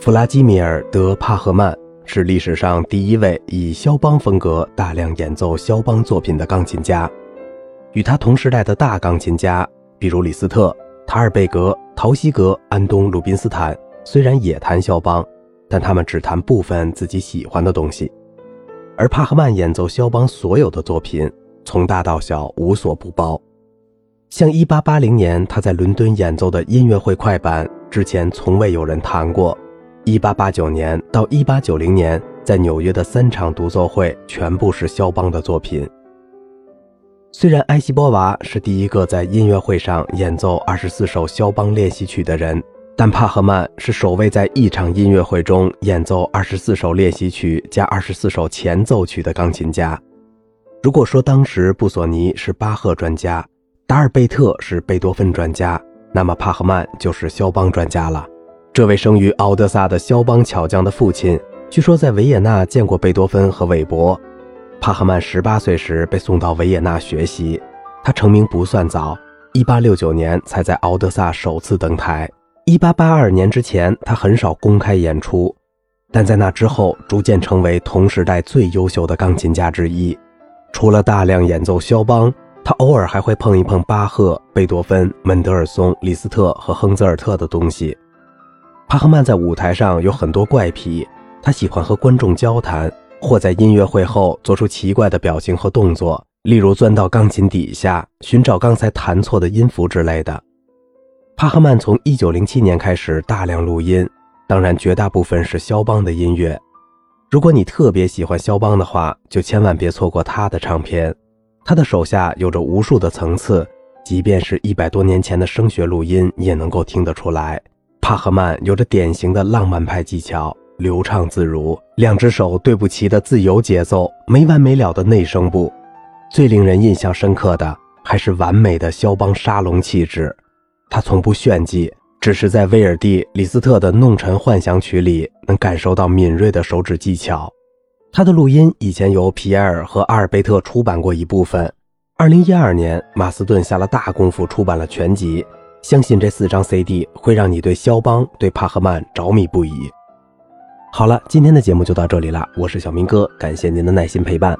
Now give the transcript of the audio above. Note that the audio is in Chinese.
弗拉基米尔·德·帕赫曼是历史上第一位以肖邦风格大量演奏肖邦作品的钢琴家。与他同时代的大钢琴家，比如李斯特、塔尔贝格、陶希格、安东·鲁宾斯坦，虽然也弹肖邦，但他们只弹部分自己喜欢的东西。而帕赫曼演奏肖邦所有的作品，从大到小无所不包。像1880年他在伦敦演奏的音乐会快板，之前从未有人弹过；1889年到1890年在纽约的三场独奏会，全部是肖邦的作品。虽然埃希波娃是第一个在音乐会上演奏二十四首肖邦练习曲的人，但帕赫曼是首位在一场音乐会中演奏二十四首练习曲加二十四首前奏曲的钢琴家。如果说当时布索尼是巴赫专家，达尔贝特是贝多芬专家，那么帕赫曼就是肖邦专家了。这位生于敖德萨的肖邦巧匠的父亲，据说在维也纳见过贝多芬和韦伯。帕赫曼十八岁时被送到维也纳学习，他成名不算早，一八六九年才在敖德萨首次登台。一八八二年之前，他很少公开演出，但在那之后，逐渐成为同时代最优秀的钢琴家之一。除了大量演奏肖邦。他偶尔还会碰一碰巴赫、贝多芬、门德尔松、李斯特和亨泽尔特的东西。帕赫曼在舞台上有很多怪癖，他喜欢和观众交谈，或在音乐会后做出奇怪的表情和动作，例如钻到钢琴底下寻找刚才弹错的音符之类的。帕赫曼从1907年开始大量录音，当然绝大部分是肖邦的音乐。如果你特别喜欢肖邦的话，就千万别错过他的唱片。他的手下有着无数的层次，即便是一百多年前的声学录音，你也能够听得出来。帕赫曼有着典型的浪漫派技巧，流畅自如，两只手对不齐的自由节奏，没完没了的内声部。最令人印象深刻的还是完美的肖邦沙龙气质。他从不炫技，只是在威尔第、李斯特的《弄臣幻想曲》里能感受到敏锐的手指技巧。他的录音以前由皮埃尔和阿尔贝特出版过一部分。二零一二年，马斯顿下了大功夫出版了全集。相信这四张 CD 会让你对肖邦、对帕赫曼着迷不已。好了，今天的节目就到这里了，我是小明哥，感谢您的耐心陪伴。